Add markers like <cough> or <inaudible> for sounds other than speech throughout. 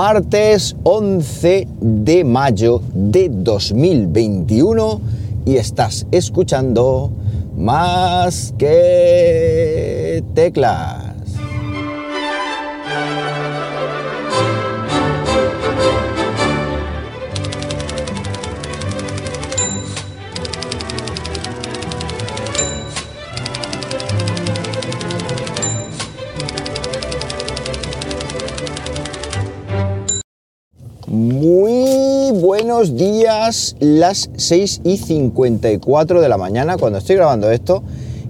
martes 11 de mayo de 2021 y estás escuchando más que teclas. Días, las 6 y 54 de la mañana cuando estoy grabando esto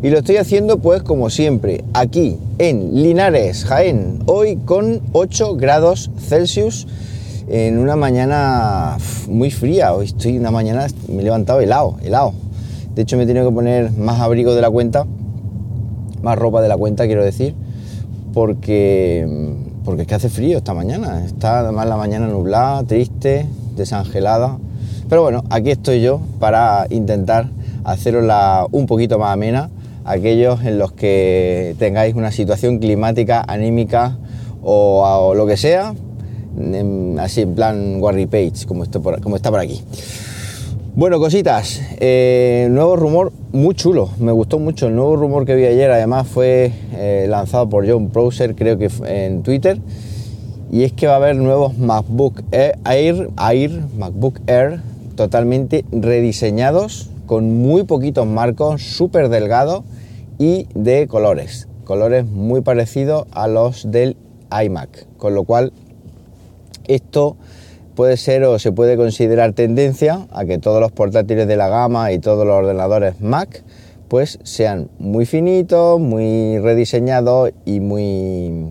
y lo estoy haciendo pues como siempre aquí en Linares, Jaén, hoy con 8 grados Celsius en una mañana muy fría, hoy estoy una mañana, me he levantado helado, helado, de hecho me he tenido que poner más abrigo de la cuenta, más ropa de la cuenta quiero decir, porque porque es que hace frío esta mañana. Está además la mañana nublada, triste, desangelada. Pero bueno, aquí estoy yo para intentar hacerosla un poquito más amena. Aquellos en los que tengáis una situación climática, anímica o, lo que sea, así en plan Warry Page, como, está por aquí. Bueno, cositas. Eh, nuevo rumor muy chulo. Me gustó mucho el nuevo rumor que vi ayer. Además fue eh, lanzado por John Prosser, creo que en Twitter. Y es que va a haber nuevos MacBook Air, Air, MacBook Air, totalmente rediseñados, con muy poquitos marcos, súper delgados y de colores. Colores muy parecidos a los del iMac. Con lo cual, esto puede ser o se puede considerar tendencia a que todos los portátiles de la gama y todos los ordenadores Mac pues sean muy finitos, muy rediseñados y muy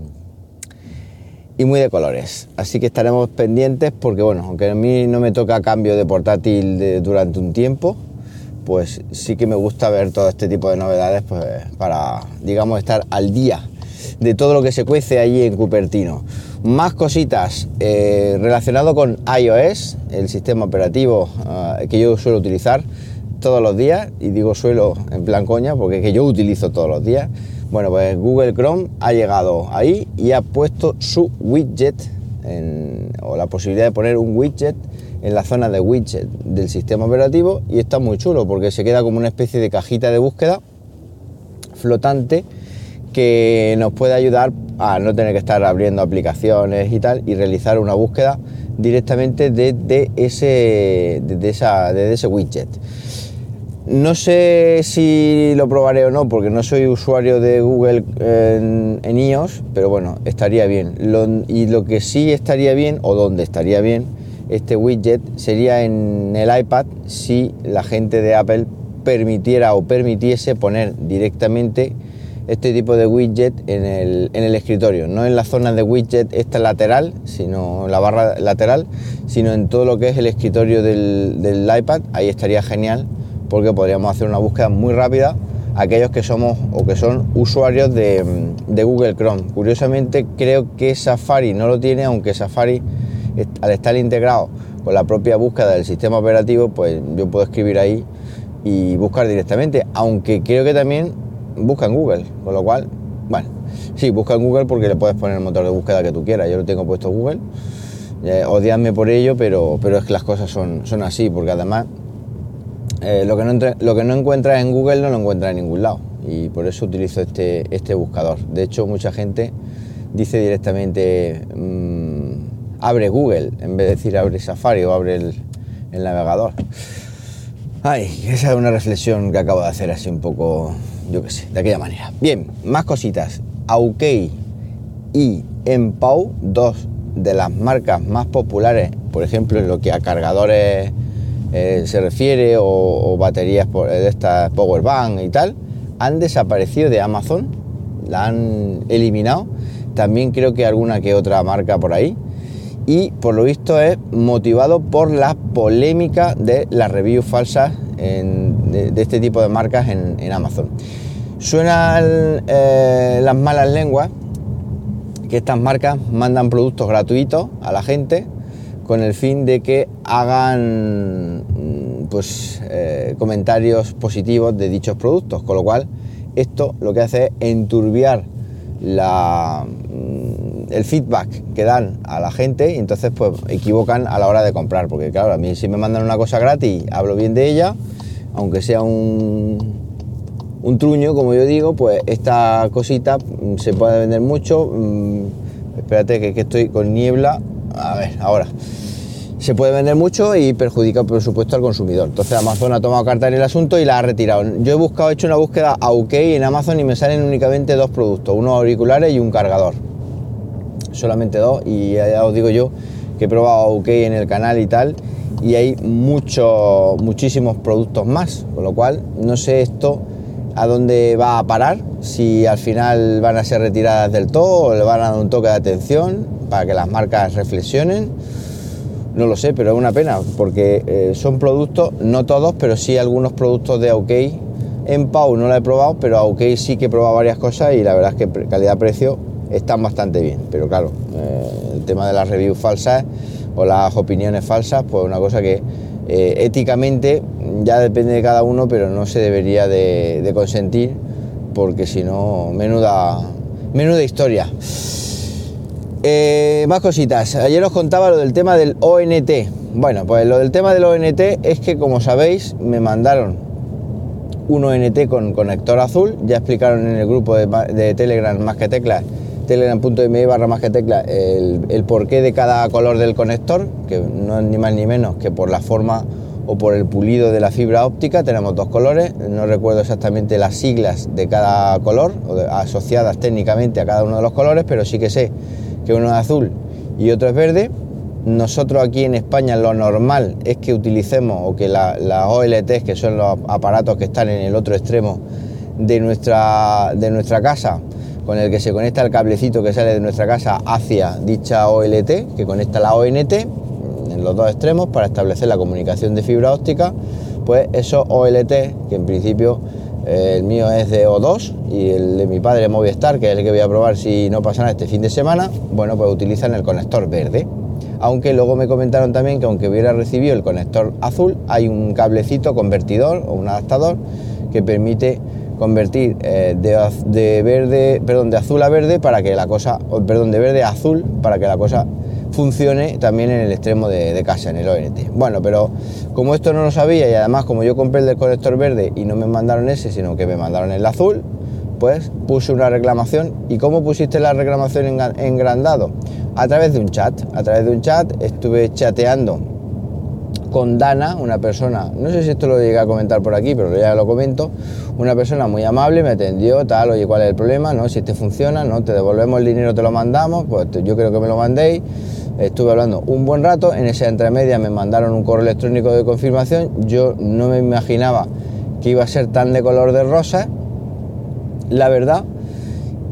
y muy de colores. Así que estaremos pendientes porque bueno, aunque a mí no me toca cambio de portátil durante un tiempo, pues sí que me gusta ver todo este tipo de novedades pues, para digamos estar al día de todo lo que se cuece allí en Cupertino. Más cositas eh, relacionado con iOS, el sistema operativo eh, que yo suelo utilizar todos los días, y digo suelo en plan coña porque es que yo utilizo todos los días. Bueno, pues Google Chrome ha llegado ahí y ha puesto su widget, o la posibilidad de poner un widget en la zona de widget del sistema operativo y está muy chulo porque se queda como una especie de cajita de búsqueda flotante que nos puede ayudar a no tener que estar abriendo aplicaciones y tal y realizar una búsqueda directamente desde ese, de esa, ese widget. No sé si lo probaré o no porque no soy usuario de Google en, iOS, pero bueno, estaría bien. y lo que sí estaría bien, o donde estaría bien, este widget sería en el iPad si la gente de Apple permitiera o permitiese poner directamente este tipo de widget en el, escritorio, no en la zona de widget esta lateral, sino la barra lateral, sino en todo lo que es el escritorio del, iPad, ahí estaría genial porque podríamos hacer una búsqueda muy rápida aquellos que somos o que son usuarios de, Google Chrome. Curiosamente creo que Safari no lo tiene, aunque Safari al estar integrado con la propia búsqueda del sistema operativo, pues yo puedo escribir ahí y buscar directamente, aunque creo que también busca en Google, con lo cual, bueno, sí, busca en Google porque le puedes poner el motor de búsqueda que tú quieras. Yo lo tengo puesto Google, eh, odiadme por ello, pero, pero es que las cosas son, son así, porque además eh, lo, que no lo que no encuentras en Google no lo encuentras en ningún lado. Y por eso utilizo este, este buscador. De hecho, mucha gente dice directamente mm, abre Google en vez de decir abre Safari o abre el, el navegador. Ay, esa es una reflexión que acabo de hacer así un poco yo qué sé, de aquella manera. Bien, más cositas. Aukey y Empau, dos de las marcas más populares, por ejemplo, en lo que a cargadores eh, se refiere o, baterías de estas power bank y tal, han desaparecido de Amazon, la han eliminado. También creo que alguna que otra marca por ahí. Y por lo visto es motivado por la polémica de las reviews falsas de, este tipo de marcas en Amazon. Suenan eh, las malas lenguas que estas marcas mandan productos gratuitos a la gente con el fin de que hagan mm, pues, eh, comentarios positivos de dichos productos, con lo cual esto lo que hace es enturbiar la, mm, el feedback que dan a la gente y entonces pues equivocan a la hora de comprar, porque claro, a mí si me mandan una cosa gratis, hablo bien de ella, aunque sea un, un truño, como yo digo, pues esta cosita mm, se puede vender mucho. Espérate que, que estoy con niebla. A ver, ahora se puede vender mucho y perjudica por supuesto al consumidor. Entonces Amazon ha tomado carta en el asunto y la ha retirado. Yo he buscado, he hecho una búsqueda a OK en Amazon y me salen únicamente dos productos, unos auriculares y un cargador. Solamente dos y ya os digo yo que he probado OK en el canal y tal y hay muchos, muchísimos productos más, con lo cual no sé esto a dónde va a parar, si al final van a ser retiradas del todo o le van a dar un toque de atención para que las marcas reflexionen no lo sé, pero es una pena porque eh, son productos, no todos, pero sí algunos productos de OK. En Pau no la he probado, pero a sí que he probado varias cosas y la verdad es que calidad-precio están bastante bien. Pero claro, eh, el tema de las reviews falsas o las opiniones falsas, pues una cosa que eh, éticamente ya depende de cada uno, pero no se debería de, de consentir porque si no, menuda, menuda historia. Eh, más cositas. Ayer os contaba lo del tema del ONT. Bueno, pues lo del tema del ONT es que, como sabéis, me mandaron un ONT con conector azul. Ya explicaron en el grupo de, Telegram más que teclas, telegram.me barra más que teclas, el, el porqué de cada color del conector, que no es ni más ni menos que por la forma o por el pulido de la fibra óptica. Tenemos dos colores, no recuerdo exactamente las siglas de cada color, o asociadas técnicamente a cada uno de los colores, pero sí que sé que uno es azul y otro es verde. Nosotros aquí en España lo normal es que utilicemos o que las la OLTs, que son los aparatos que están en el otro extremo de nuestra, de nuestra casa, con el que se conecta el cablecito que sale de nuestra casa hacia dicha OLT, que conecta la ONT en los dos extremos para establecer la comunicación de fibra óptica, pues esos OLT, que en principio el mío es de O2 y el de mi padre Movistar, que es el que voy a probar si no pasa nada este fin de semana, bueno, pues utilizan el conector verde. Aunque luego me comentaron también que aunque hubiera recibido el conector azul, hay un cablecito convertidor o un adaptador que permite convertir eh, de, verde, perdón, de azul a verde para que la cosa, perdón, de verde a azul para que la cosa funcione también en el extremo de, casa, en el ONT. Bueno, pero como esto no lo sabía y además como yo compré el del conector verde y no me mandaron ese, sino que me mandaron el azul, pues puse una reclamación. ¿Y cómo pusiste la reclamación en, en grandado? A través de un chat. A través de un chat estuve chateando con Dana, una persona, no sé si esto lo llegué a comentar por aquí, pero ya lo comento, una persona muy amable, me atendió, tal, oye, ¿cuál es el problema? No, si este funciona, no, te devolvemos el dinero, te lo mandamos, pues yo creo que me lo mandéis. Estuve hablando un buen rato, en esa entremedia me mandaron un correo electrónico de confirmación, yo no me imaginaba que iba a ser tan de color de rosa, la verdad,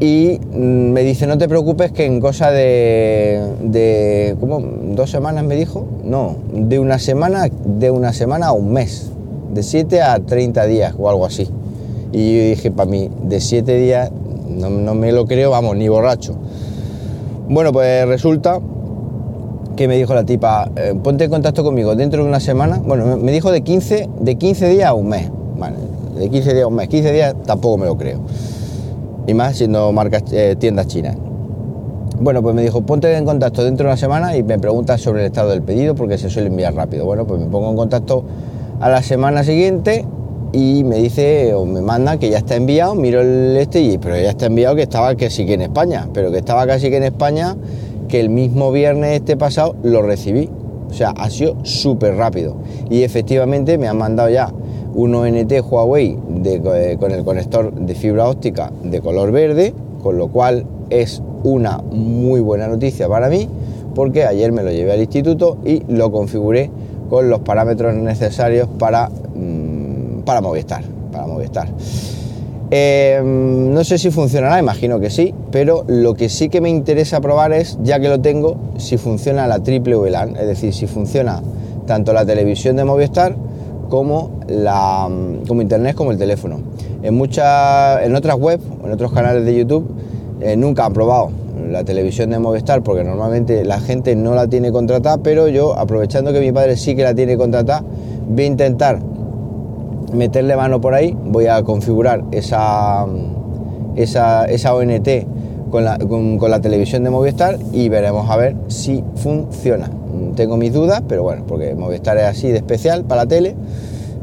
y mm, me dice, no te preocupes que en cosa de, de ¿cómo? ¿Dos semanas me dijo? No, de una semana, de una semana a un mes, de 7 a 30 días o algo así. Y yo dije, para mí, de 7 días no, no me lo creo, vamos, ni borracho. Bueno, pues resulta que me dijo la tipa, eh, ponte en contacto conmigo dentro de una semana. Bueno, me dijo de 15, de 15 días a un mes. De 15 días a un mes. 15 días tampoco me lo creo. Y más siendo marcas, eh, tiendas chinas. Bueno, pues me dijo, ponte en contacto dentro de una semana y me preguntas sobre el estado del pedido porque se suele enviar rápido. Bueno, pues me pongo en contacto a la semana siguiente y me dice o me manda que ya está enviado, miro el este y pero ya está enviado que estaba casi que en España, pero que estaba casi que en España que el mismo viernes este pasado lo recibí. O sea, ha sido súper rápido. Y efectivamente me han mandado ya un ONT Huawei eh, con el conector de fibra óptica de color verde, con lo cual es una muy buena noticia para mí, porque ayer me lo llevé al instituto y lo configuré con los parámetros necesarios para, mm, para Movistar. Para Movistar. Em, no sé si funcionará, imagino que sí, pero lo que sí que me interesa probar es, ya que lo tengo, si funciona la triple VLAN, es decir, si funciona tanto la televisión de Movistar como, la, como internet como el teléfono. En, muchas, en otras webs, en otros canales de YouTube, eh, nunca han probado la televisión de Movistar porque normalmente la gente no la tiene contratada, pero yo, aprovechando que mi padre sí que la tiene contratada, voy a intentar meterle mano por ahí, voy a configurar esa, esa, esa ONT con la, con, la televisión de Movistar y veremos a ver si funciona. Tengo mis dudas, pero bueno, porque Movistar es así de especial para la tele,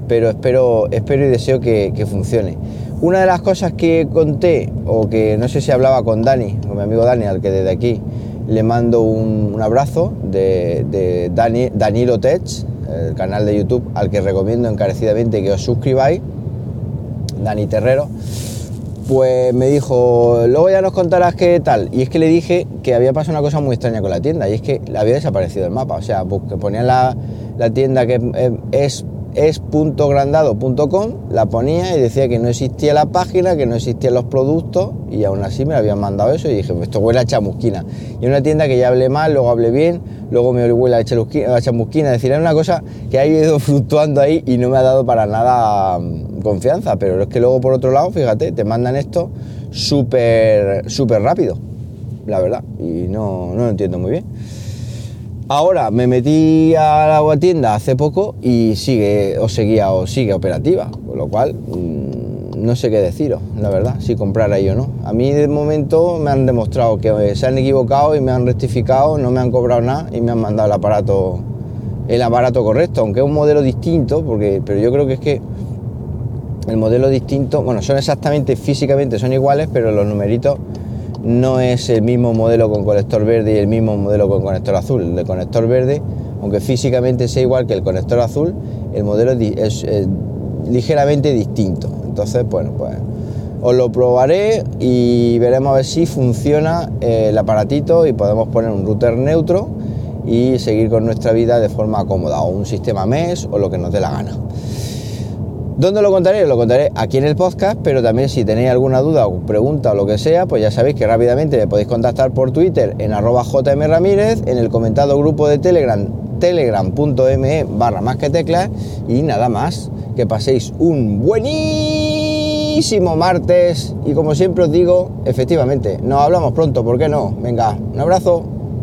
pero espero, espero y deseo que, funcione. Una de las cosas que conté, o que no sé si hablaba con Dani, con mi amigo Dani, al que desde aquí le mando un, un abrazo de, de Dani, Danilo Tech, el canal de YouTube al que recomiendo encarecidamente que os suscribáis, Dani Terrero, pues me dijo, luego ya nos contarás qué tal. Y es que le dije que había pasado una cosa muy extraña con la tienda, y es que había desaparecido el mapa. O sea, ponían la, la tienda que es es.grandado.com, la ponía y decía que no existía la página, que no existían los productos y aún así me habían mandado eso y dije, pues esto huele a chamusquina. Y una tienda que ya hablé mal, luego hablé bien, luego me huele a chamusquina, es decir, era una cosa que ha ido <laughs> fluctuando ahí y no me ha dado para nada mm, confianza, pero es que luego por otro lado, fíjate, te mandan esto súper, súper rápido, la verdad, y no, no lo entiendo muy bien. Ahora me metí a la tienda hace poco y sigue o seguía o sigue operativa, con lo cual mmm, no sé qué deciros, la verdad, si comprar ahí o no. A mí de momento me han demostrado que se han equivocado y me han rectificado, no me han cobrado nada y me han mandado el aparato el aparato correcto, aunque es un modelo distinto, porque pero yo creo que es que el modelo distinto, bueno, son exactamente físicamente son iguales, pero los numeritos no es el mismo modelo con conector verde y el mismo modelo con conector azul. El conector verde, aunque físicamente sea igual que el conector azul, el modelo es, es ligeramente distinto. Entonces, bueno, pues os lo probaré y veremos a ver si funciona el aparatito y podemos poner un router neutro y seguir con nuestra vida de forma cómoda, o un sistema MES o lo que nos dé la gana. ¿Dónde lo contaré? Lo contaré aquí en el podcast, pero también si tenéis alguna duda o pregunta o lo que sea, pues ya sabéis que rápidamente me podéis contactar por Twitter en arroba jmramírez, en el comentado grupo de Telegram, telegram.me barra más que teclas y nada más. Que paséis un buenísimo martes y como siempre os digo, efectivamente, nos hablamos pronto, ¿por qué no? Venga, un abrazo.